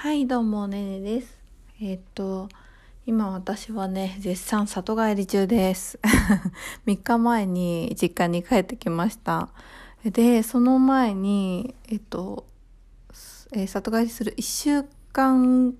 はい、どうも、ねねです。えーっと、今私はね、絶賛里帰り中です。3日前に実家に帰ってきました。で、その前に、えっと、えー里帰りする1週間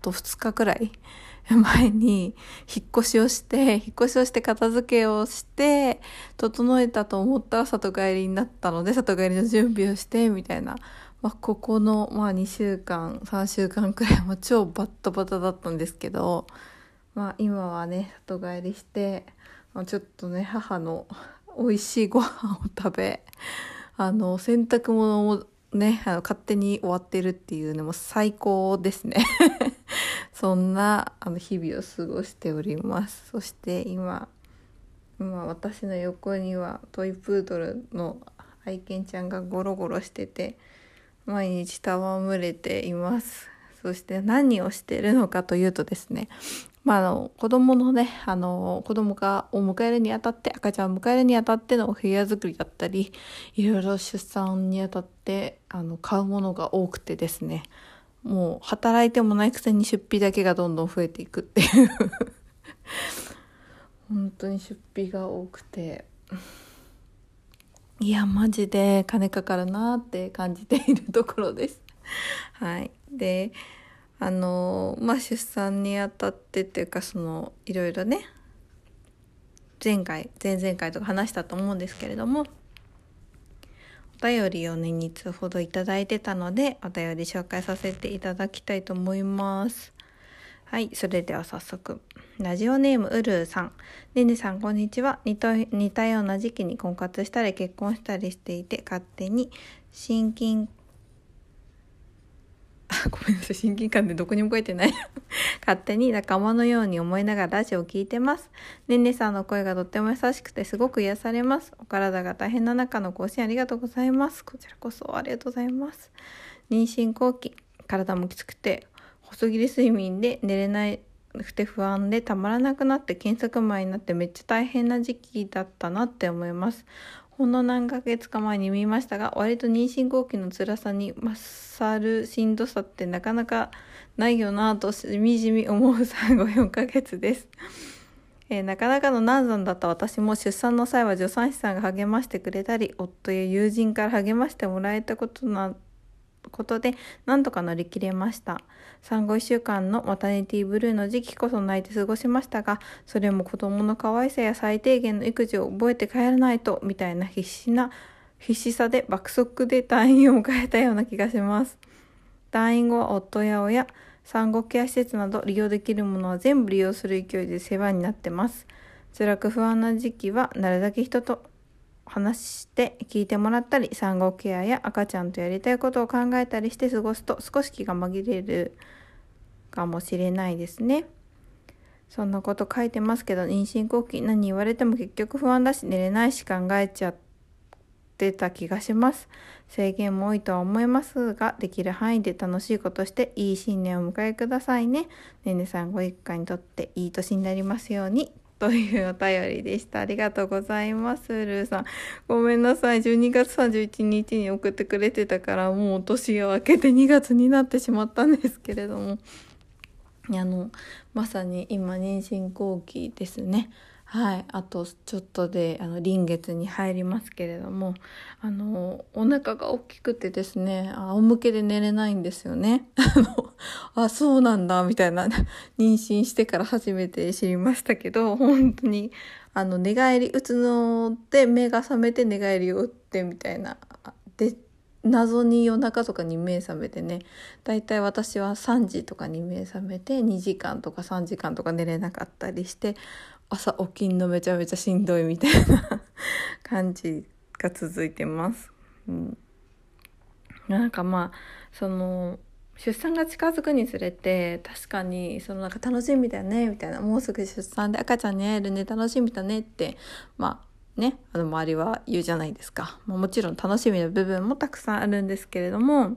と2日くらい 前に引っ越しをして、引っ越しをして片付けをして、整えたと思ったら里帰りになったので、里帰りの準備をして、みたいな。まあ、ここの、まあ、2週間、3週間くらいも超バッタバタだったんですけど、まあ、今はね、里帰りして、まあちょっとね、母の美味しいご飯を食べ、あの、洗濯物もね、あの勝手に終わってるっていうのも最高ですね。そんなあの日々を過ごしております。そして今、今私の横にはトイプードルの愛犬ちゃんがゴロゴロしてて、毎日戯れています。そして何をしているのかというとですね、まあ、あの子供のねあの子供がを迎えるにあたって赤ちゃんを迎えるにあたってのお部屋作りだったりいろいろ出産にあたってあの買うものが多くてですねもう働いてもないくせに出費だけがどんどん増えていくっていう本当に出費が多くていやマジで金かかるなって感じているところです。はい、であのまあ出産にあたってっていうかそのいろいろね前回前々回とか話したと思うんですけれどもお便りをね2通ほどいただいてたのでお便り紹介させていただきたいと思います。はい、それでは早速。ラジオネームうるーさん。ねねさん、こんにちは。似た似たような時期に婚活したり結婚したりしていて、勝手に親近、あ、ごめんなさい、親近感でどこにも書いてない。勝手に仲間のように思いながらラジオを聞いてます。ねねさんの声がとっても優しくてすごく癒されます。お体が大変な中の更新ありがとうございます。こちらこそありがとうございます。妊娠後期、体もきつくて、細切り睡眠で寝れなくて不安でたまらなくなって検索前になってめっちゃ大変な時期だったなって思います。ほんの何ヶ月か前に見ましたが割と妊娠後期の辛さに勝るしんどさってなかなかないよなぁとしみじみ思う産後4ヶ月です。えーなかなかの難産だった私も出産の際は助産師さんが励ましてくれたり夫や友人から励ましてもらえたことなことでなんとか乗り切れました。産後1週間のマタニティブルーの時期こそ泣いて過ごしましたがそれも子供の可愛さや最低限の育児を覚えて帰らないとみたいな必死な必死さで爆速で退院を迎えたような気がします。退院後は夫や親産後ケア施設など利用できるものは全部利用する勢いで世話になってます。辛く不安な時期はなるだけ人と話して聞いてもらったり産後ケアや赤ちゃんとやりたいことを考えたりして過ごすと少し気が紛れるかもしれないですね。そんなこと書いてますけど妊娠後期何言われても結局不安だし寝れないし考えちゃってた気がします。制限も多いとは思いますができる範囲で楽しいことしていい新年をお迎えくださいね。ねねさんご一家にとっていい年になりますように。というお便りでした。ありがとうございます。ルーさん。ごめんなさい。12月31日に送ってくれてたから、もう年が明けて2月になってしまったんですけれども。あの、まさに今妊娠後期ですね。はい。あとちょっとで、あの、臨月に入りますけれども、あの、お腹が大きくてですね、仰向けで寝れないんですよね。あ、そうなんだ、みたいな、妊娠してから初めて知りましたけど、本当に、あの、寝返り打つので目が覚めて寝返りを打ってみたいな。で、謎に夜中とかに目覚めてね、だいたい私は3時とかに目覚めて2時間とか3時間とか寝れなかったりして、朝起きんのめちゃめちゃしんどいみたいな感じが続いてます。うん。なんかまあその出産が近づくにつれて確かにそのなんか楽しみだよねみたいな。もうすぐ出産で赤ちゃんに会えるね楽しみだねってまあねあの周りは言うじゃないですか、まあ、もちろん楽しみな部分もたくさんあるんですけれども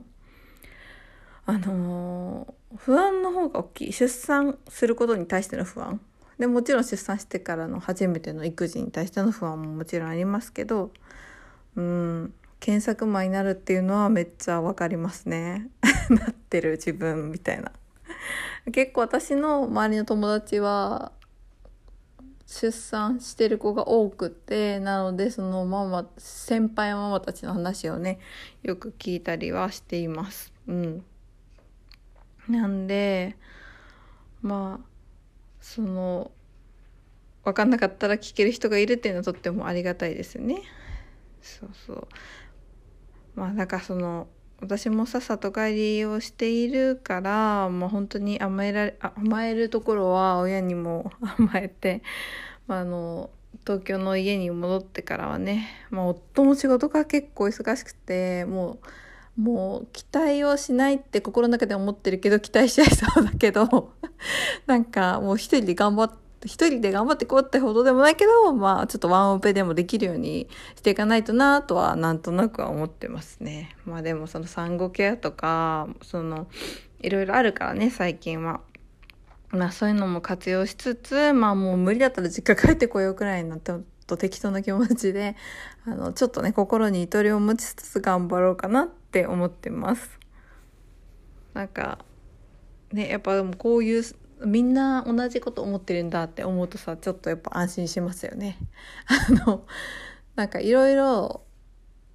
あのー不安の方が大きい。出産することに対しての不安。でもちろん出産してからの初めての育児に対しての不安ももちろんありますけどうん検索魔になるっていうのはめっちゃわかりますね。なってる自分みたいな。結構私の周りの友達は出産してる子が多くてなのでそのママ先輩ママたちの話をねよく聞いたりはしています。うん。なんでまあその分かんなかったら聞ける人がいるっていうのはとってもありがたいですよね。そうそう。まあだからその私もさ里帰りをしているからもう本当に甘えられ甘えるところは親にも 甘えて、まあ、あの東京の家に戻ってからはね、まあ、夫も仕事が結構忙しくてもうもう期待をしないって心の中で思ってるけど期待しちゃいそうだけど なんかもう一人で頑張って一人で頑張ってこうってほどでもないけど、まあちょっとワンオペでもできるようにしていかないとなとはなんとなくは思ってますね。まあでもその産後ケアとか、そのいろいろあるからね、最近は。まあそういうのも活用しつつ、まあもう無理だったら実家帰ってこようくらいなとと適当な気持ちで、あの、ちょっとね、心にゆとりを持ちつつ頑張ろうかなって思ってます。なんか、ね、やっぱでもこういうみんな同じこと思ってるんだって思うとさちょっとやっぱ安心しますよね。あのなんかいろいろ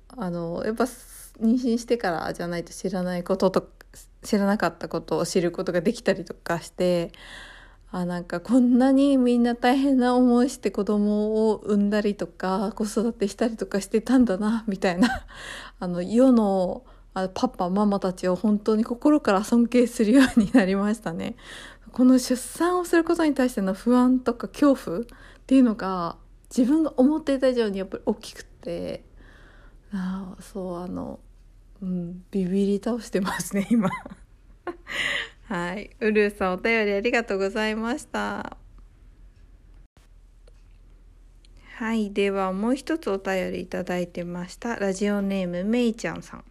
あのやっぱ妊娠してからじゃないと知らないことと知らなかったことを知ることができたりとかしてあなんかこんなにみんな大変な思いして子供を産んだりとか子育てしたりとかしてたんだなみたいな あの世のあパパママたちを本当に心から尊敬するようになりましたね。この出産をすることに対しての不安とか恐怖っていうのが自分が思っていた以上にやっぱり大きくてあそうあの、うん、ビビり倒してますね今はいウルーさんお便りありがとうございましたはいではもう一つお便りいただいてましたラジオネームめいちゃんさん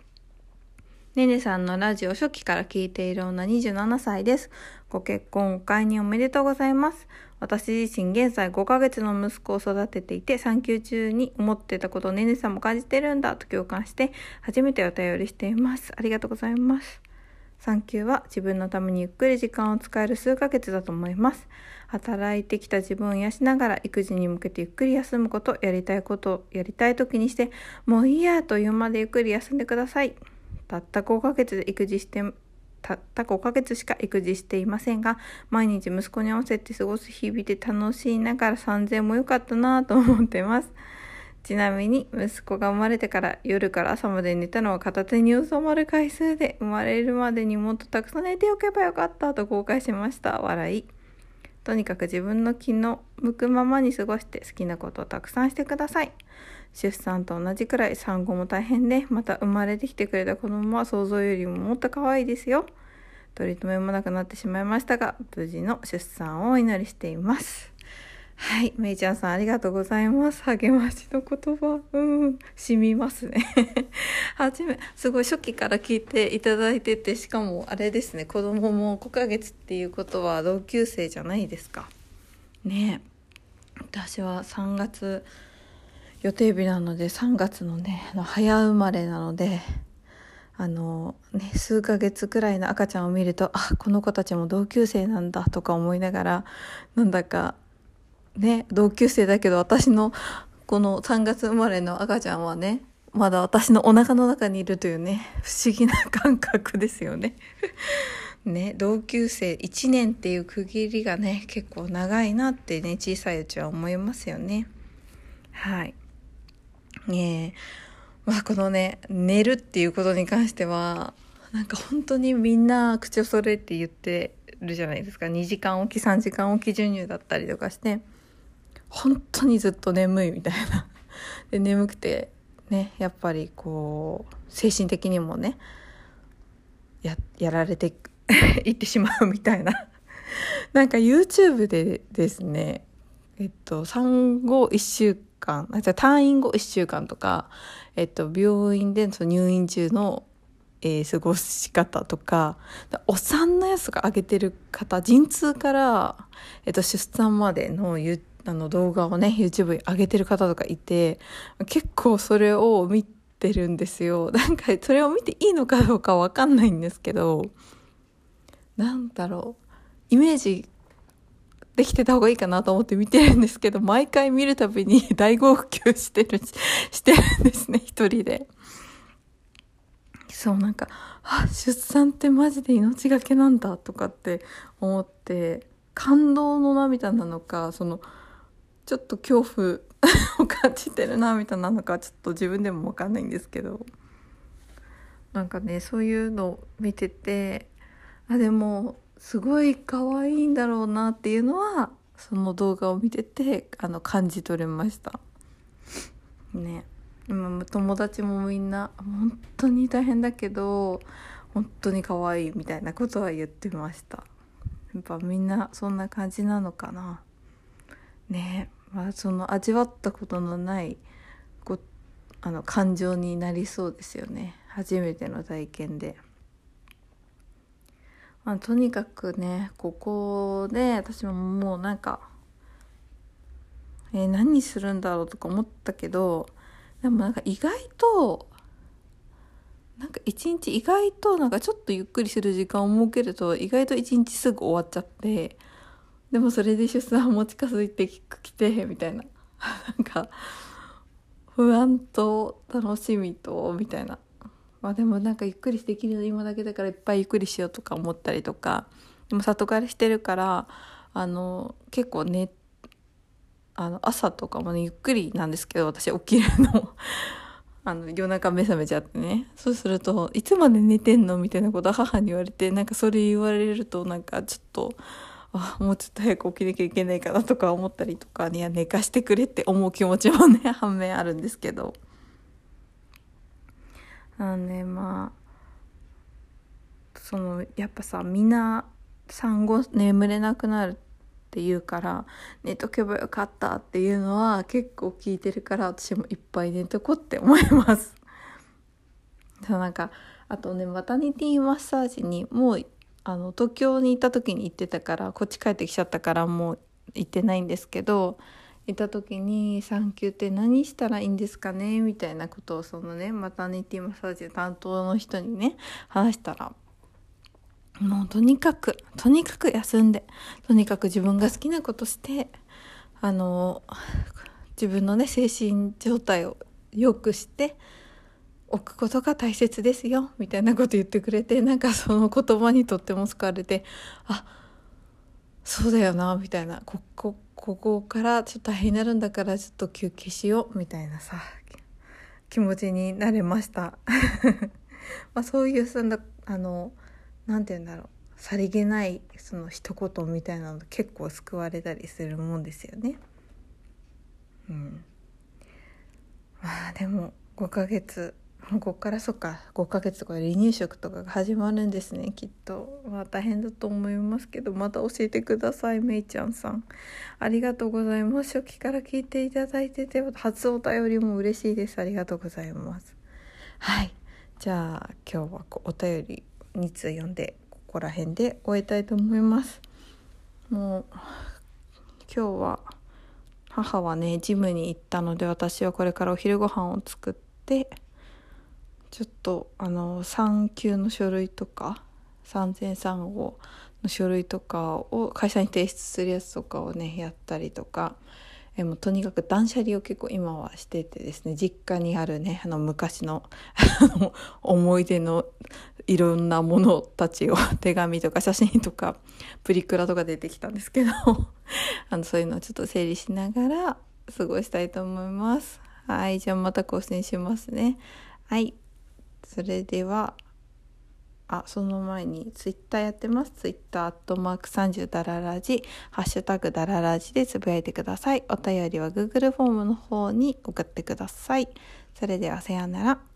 ねねさんのラジオ初期から聞いている女27歳です。ご結婚、お会におめでとうございます。私自身現在5ヶ月の息子を育てていて、産休中に思ってたことをねねさんも感じてるんだと共感して、初めてお便りしています。ありがとうございます。産休は自分のためにゆっくり時間を使える数ヶ月だと思います。働いてきた自分を養しながら育児に向けてゆっくり休むこと、やりたいことを、やりたい時にして、もういいやというまでゆっくり休んでください。たった5ヶ月で育児してたった5ヶ月しか育児していませんが毎日息子に合わせて過ごす日々で楽しいながら3000も良かったなと思ってますちなみに息子が生まれてから夜から朝まで寝たのは片手に収まる回数で生まれるまでにもっとたくさん寝ておけばよかったと後悔しました。笑い。とにかく自分の気の向くままに過ごして好きなことをたくさんしてください。出産と同じくらい産後も大変でまた生まれてきてくれた子供は想像よりももっと可愛いですよ。取り留めもなくなってしまいましたが無事の出産をお祈りしています。はいめいちゃんさんありがとうございます。励ましの言葉。うん。染みますね。初めすごい初期から聞いていただいててしかもあれですね。子供も5ヶ月っていうことは同級生じゃないですか。ね私は3月予定日なので3月のね早生まれなのであのね数ヶ月くらいの赤ちゃんを見るとあこの子たちも同級生なんだとか思いながらなんだかね同級生だけど私のこの3月生まれの赤ちゃんはねまだ私のお腹の中にいるというね不思議な感覚ですよね。ね同級生1年っていう区切りがね結構長いなってね小さいうちは思いますよね。はいえ、まあこのね寝るっていうことに関してはなんか本当にみんな口を揃えて言ってるじゃないですか2時間おき3時間おき授乳だったりとかして本当にずっと眠いみたいな。で眠くてねやっぱりこう精神的にもねややられて いってしまうみたいな。なんか YouTube でですねえっと産後1週間じゃ退院後1週間とか、えっと、病院でその入院中の、えー、過ごし方とかお産のやつが上げてる方陣痛から、えっと、出産までの YouTube あの動画をね YouTube に上げてる方とかいて結構それを見てるんですよ。なんかそれを見ていいのかどうかわかんないんですけどなんだろう。イメージできてた方がいいかなと思って見てるんですけど毎回見るたびに 大号泣してるしてるんですね一人で。そうなんかあ出産ってマジで命がけなんだとかって思って感動の涙なのかそのちょっと恐怖 を感じてる涙なのかちょっと自分でも分かんないんですけど。なんかねそういうのを見ててあでもすごい可愛いんだろうなっていうのはその動画を見ててあの感じ取れました。ね。今友達もみんな本当に大変だけど本当に可愛いみたいなことは言ってました。やっぱみんなそんな感じなのかな。ね。えまあその味わったことのないこあの感情になりそうですよね初めての体験で。まあ、とにかくねここで私ももうなんか、えー、何するんだろうとか思ったけどでもなんか意外となんか一日意外となんかちょっとゆっくりする時間を設けると意外と一日すぐ終わっちゃってでもそれで出産も近づいてきてみたいな。なんか不安と楽しみとみたいな。まあでもなんかゆっくりできるの今だけだからいっぱいゆっくりしようとか思ったりとか。でも里帰りしてるからあの結構ねあの朝とかもねゆっくりなんですけど私起きるの。あの夜中目覚めちゃってね。そうすると「いつまで寝てんの?」みたいなこと母に言われてなんかそれ言われるとなんかちょっとあもうちょっと早く起きなきゃいけないかなとか思ったりとかいや寝かしてくれって思う気持ちもね反面あるんですけど。あのねまあそのやっぱさみんな産後眠れなくなるって言うから寝とけばよかったっていうのは結構聞いてるから私もいっぱい寝とこって思いますそうなんかあとねマタニティマッサージにもうあの東京に行った時に行ってたからこっち帰ってきちゃったからもう行ってないんですけどいた時に「産休って何したらいいんですかね?」みたいなことをそのねマタニティマッサージ担当の人にね話したらもうとにかくとにかく休んでとにかく自分が好きなことしてあの自分のね精神状態を良くして置くことが大切ですよみたいなこと言ってくれてなんかその言葉にとっても救われてあそうだよなみたいな。ここここからちょっと大変になるんだからちょっと休憩しようみたいなさ気持ちになれました。まあそういうそんなあの何て言うんだろう。さりげないその一言みたいなの結構救われたりするもんですよね。うん、まあでも5ヶ月ここからそっか5ヶ月とか離乳食とかが始まるんですねきっと。まあ大変だと思いますけどまた教えてくださいめいちゃんさん。ありがとうございます。初期から聞いていただいてて初お便りも嬉しいです。ありがとうございます。はい。じゃあ今日はお便り2通読んでここら辺で終えたいと思います。もう今日は母はねジムに行ったので私はこれからお昼ご飯を作ってちょっとあの産休の書類とか産前産後の書類とかを会社に提出するやつとかをねやったりとかえもうとにかく断捨離を結構今はしててですね実家にあるねあの昔の 思い出のいろんなものたちを 手紙とか写真とかプリクラとか出てきたんですけど あのそういうのをちょっと整理しながら過ごしたいと思います。はいじゃあまた更新しますね。はいそれではあその前にツイッターやってます。ツイッターアットマーク30ダララジハッシュタグダララジでつぶやいてください。お便りは Google フォームの方に送ってください。それではさようなら。